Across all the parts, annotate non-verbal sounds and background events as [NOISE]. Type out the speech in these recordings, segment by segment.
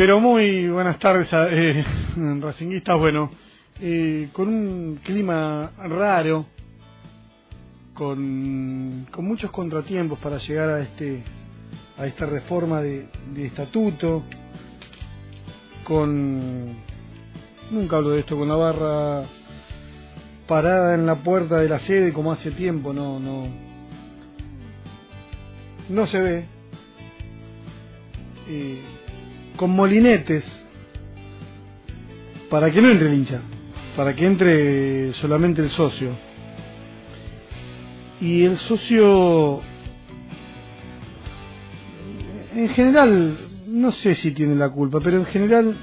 Pero muy buenas tardes, eh, [LAUGHS] racinguistas. Bueno, eh, con un clima raro, con, con muchos contratiempos para llegar a este a esta reforma de, estatuto, con nunca hablo de esto, con la barra parada en la puerta de la sede como hace tiempo, no, no, no se ve. Eh, con molinetes para que no entre el hincha, para que entre solamente el socio. Y el socio, en general, no sé si tiene la culpa, pero en general,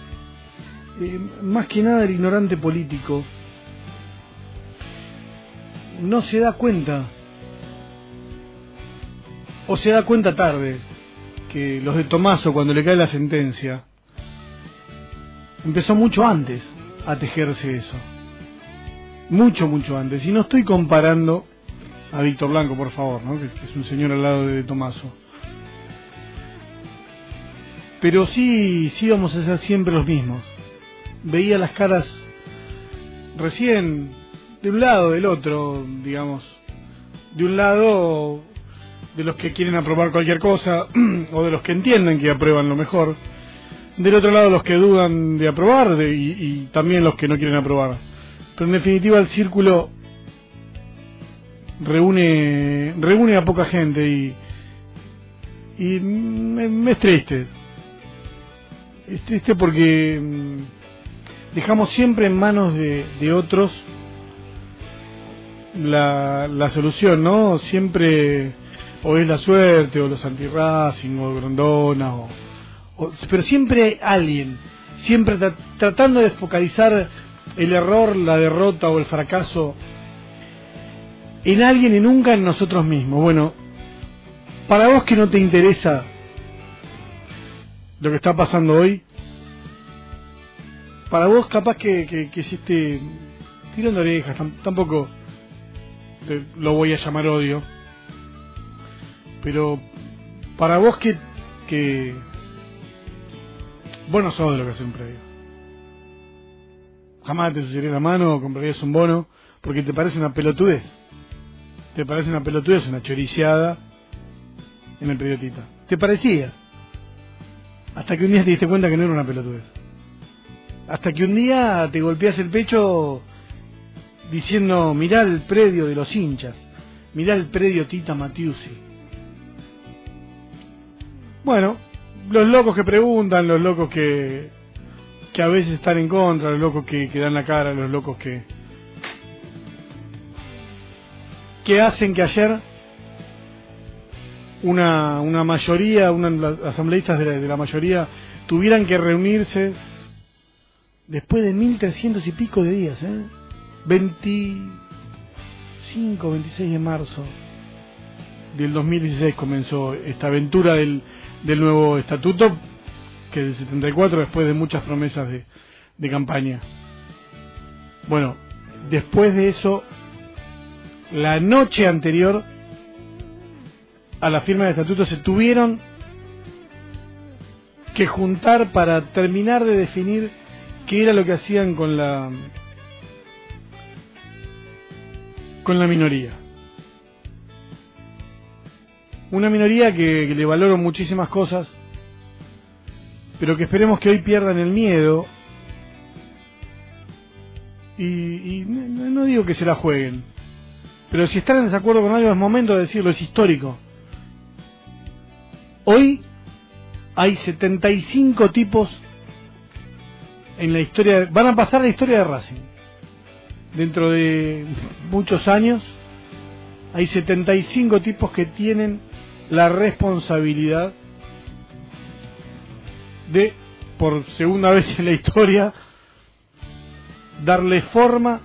eh, más que nada el ignorante político, no se da cuenta, o se da cuenta tarde, que los de Tomaso, cuando le cae la sentencia, empezó mucho antes a tejerse eso. Mucho, mucho antes. Y no estoy comparando a Víctor Blanco, por favor, ¿no? que, es un señor al lado de Tomaso. Pero sí, sí vamos a ser siempre los mismos. Veía las caras recién de un lado, del otro, digamos. De un lado de los que quieren aprobar cualquier cosa [CLEARS THROAT] o de los que entienden que aprueban lo mejor. Del otro lado los que dudan de aprobar y, también los que no quieren aprobar. Pero en definitiva el círculo reúne reúne a poca gente y y me, es triste. Es triste porque mm, dejamos siempre en manos de, de otros la, la solución, ¿no? Siempre o es la suerte, o los anti-Racing, o Grondona, o, pero siempre alguien, siempre tratando de focalizar el error, la derrota o el fracaso en alguien y nunca en nosotros mismos. Bueno, para vos que no te interesa lo que está pasando hoy, para vos capaz que, que, que hiciste tirando orejas, tampoco lo voy a llamar odio, pero para vos que, que vos sos de lo que siempre digo. Jamás te sucedería la mano o comprarías un bono porque te parece una pelotudez. Te parece una pelotudez, una choriciada en el periodista. Te parecía. Hasta que un día te diste cuenta que no era una pelotudez. Hasta que un día te golpeas el pecho diciendo, mirá el predio de los hinchas, mirá el predio Tita Matiusi bueno, los locos que preguntan, los locos que, que a veces están en contra, los locos que, dan la cara, los locos que, que hacen que ayer una, una mayoría, una, asambleístas de la, de la mayoría tuvieran que reunirse después de 1300 y pico de días, ¿eh? 25, 26 de marzo del 2016 comenzó esta aventura del, del nuevo estatuto, que del 74, después de muchas promesas de, de campaña. Bueno, después de eso, la noche anterior a la firma del estatuto se tuvieron que juntar para terminar de definir qué era lo que hacían con la con la minoría. Una minoría que, le valoro muchísimas cosas, pero que esperemos que hoy pierdan el miedo. Y, no, digo que se la jueguen, pero si están en desacuerdo con algo es momento de decirlo, es histórico. Hoy hay 75 tipos en la historia, van a pasar la historia de Racing. Dentro de muchos años hay 75 tipos que tienen la responsabilidad de, por segunda vez en la historia, darle forma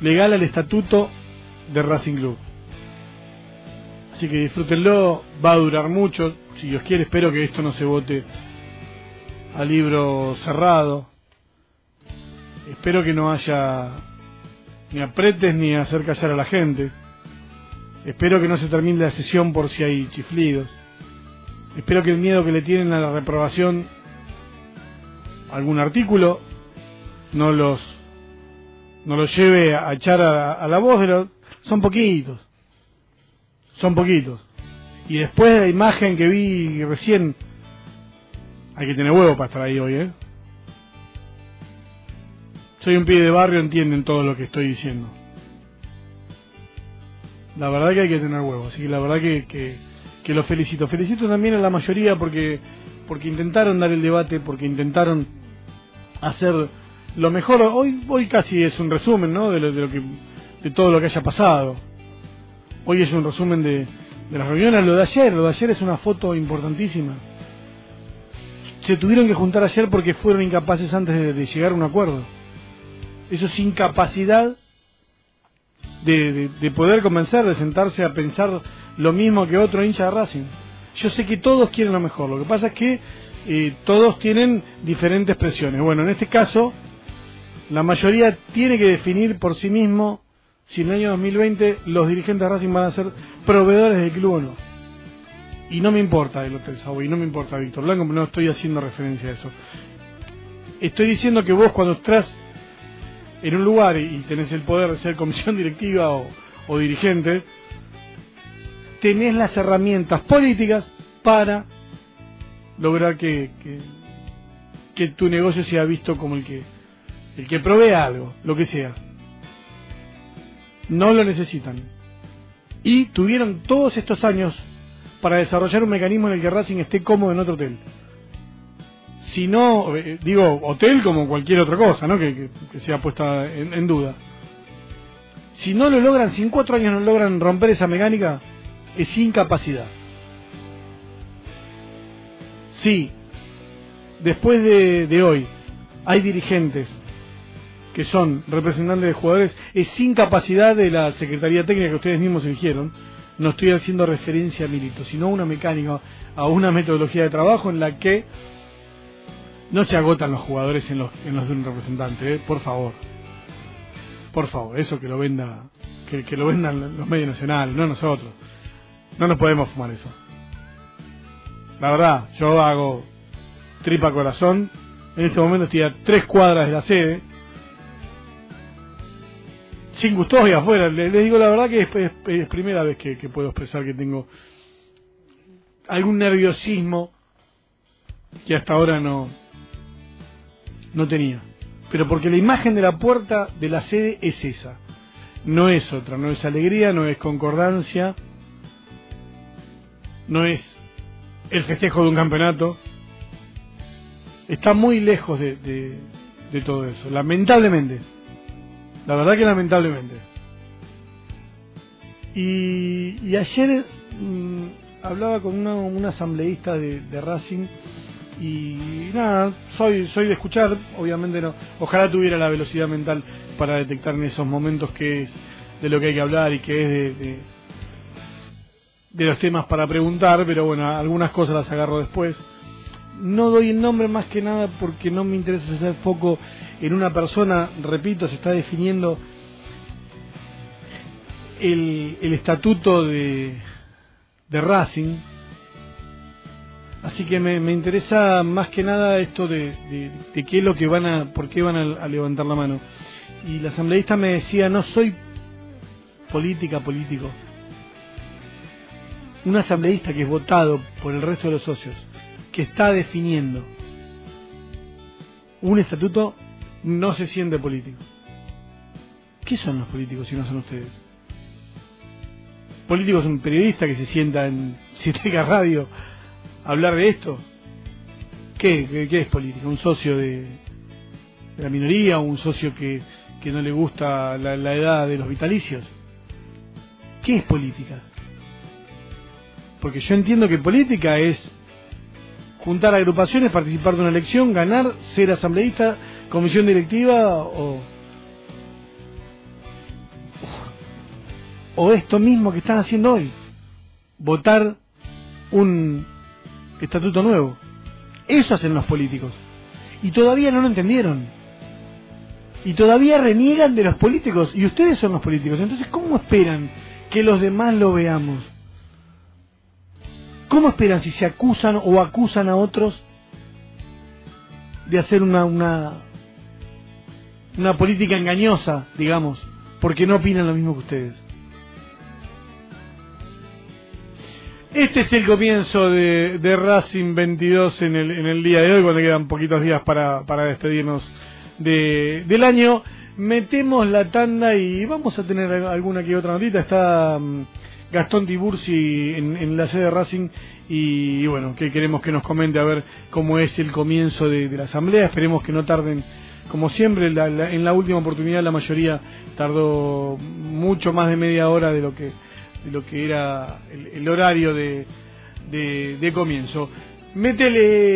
legal al estatuto de Racing Club. Así que disfrútenlo, va a durar mucho. Si Dios quiere, espero que esto no se vote a libro cerrado. Espero que no haya ni apretes ni hacer callar a la gente. Espero que no se termine la sesión por si hay chiflidos. Espero que el miedo que le tienen a la reprobación algún artículo, no los no los lleve a echar a, la voz, de son poquitos, son poquitos. Y después de la imagen que vi recién, hay que tener huevo para estar ahí hoy, ¿eh? Soy un pibe de barrio, entienden todo lo que estoy diciendo. La verdad que hay que tener huevo, así que la verdad que, que, que los felicito. Felicito también a la mayoría porque, porque intentaron dar el debate, porque intentaron hacer lo mejor. Hoy, hoy casi es un resumen, ¿no? De, lo, de, lo que, de todo lo que haya pasado. Hoy es un resumen de, de las reuniones. Lo de ayer, lo de ayer es una foto importantísima. Se tuvieron que juntar ayer porque fueron incapaces antes de, llegar a un acuerdo. Eso es incapacidad de, de, poder convencer, de sentarse a pensar lo mismo que otro hincha de Racing. Yo sé que todos quieren lo mejor, lo que pasa es que eh, todos tienen diferentes presiones. Bueno, en este caso, la mayoría tiene que definir por sí mismo si en el año 2020 los dirigentes de Racing van a ser proveedores del club o no. Y no me importa el Hotel Savoy, no me importa Víctor Blanco, no estoy haciendo referencia a eso. Estoy diciendo que vos cuando estás en un lugar y tenés el poder de ser comisión directiva o, dirigente, tenés las herramientas políticas para lograr que, que, que, tu negocio sea visto como el que, el que provee algo, lo que sea. No lo necesitan. Y tuvieron todos estos años para desarrollar un mecanismo en el que Racing esté cómodo en otro hotel si no, eh, digo, hotel como cualquier otra cosa, ¿no? Que, sea puesta en, duda. Si no lo logran, si en cuatro años no logran romper esa mecánica, es incapacidad. Si después de, de hoy hay dirigentes que son representantes de jugadores, es incapacidad de la Secretaría Técnica que ustedes mismos eligieron. No estoy haciendo referencia a Milito, sino a una mecánica, a una metodología de trabajo en la que no se agotan los jugadores en los, en los de un representante, ¿eh? por favor. Por favor, eso que lo venda, que, que lo vendan los medios nacionales, no nosotros. No nos podemos fumar eso. La verdad, yo hago tripa corazón. En este momento estoy a tres cuadras de la sede. Sin custodia afuera. Les, digo la verdad que es, primera vez que, que puedo expresar que tengo algún nerviosismo que hasta ahora no, no tenía. Pero porque la imagen de la puerta de la sede es esa. No es otra, no es alegría, no es concordancia, no es el festejo de un campeonato. Está muy lejos de, de, todo eso, lamentablemente. La verdad que lamentablemente. Y, ayer mm, hablaba con una, un asambleísta de Racing y nada, soy soy de escuchar, obviamente no, ojalá tuviera la velocidad mental para detectar en esos momentos que es de lo que hay que hablar y que es de, de, los temas para preguntar, pero bueno, algunas cosas las agarro después. No doy el nombre más que nada porque no me interesa hacer foco en una persona, repito, se está definiendo el, el estatuto de, de Racing, Así que me, interesa más que nada esto de, qué es lo que van a, por qué van a, levantar la mano. Y la asambleísta me decía, no soy política, político. Un asambleísta que es votado por el resto de los socios, que está definiendo un estatuto, no se siente político. ¿Qué son los políticos si no son ustedes? Políticos es un periodista que se sienta en Citrica Radio hablar de esto? ¿Qué, es política? ¿Un socio de, la minoría? ¿Un socio que, que no le gusta la, la edad de los vitalicios? ¿Qué es política? Porque yo entiendo que política es juntar agrupaciones, participar de una elección, ganar, ser asambleísta, comisión directiva o, o esto mismo que están haciendo hoy, votar un estatuto nuevo. Eso hacen los políticos. Y todavía no lo entendieron. Y todavía reniegan de los políticos. Y ustedes son los políticos. Entonces, ¿cómo esperan que los demás lo veamos? ¿Cómo esperan si se acusan o acusan a otros de hacer una, una, una política engañosa, digamos, porque no opinan lo mismo que ustedes. Este es el comienzo de, de Racing 22 en el, en el día de hoy, cuando quedan poquitos días para, para despedirnos de, del año. Metemos la tanda y vamos a tener alguna que otra notita. Está um, Gastón Tiburci en, en, la sede de Racing y, bueno, que queremos que nos comente a ver cómo es el comienzo de, la asamblea. Esperemos que no tarden, como siempre, la, en la última oportunidad la mayoría tardó mucho más de media hora de lo que de lo que era el, el horario de, de, de comienzo. Métele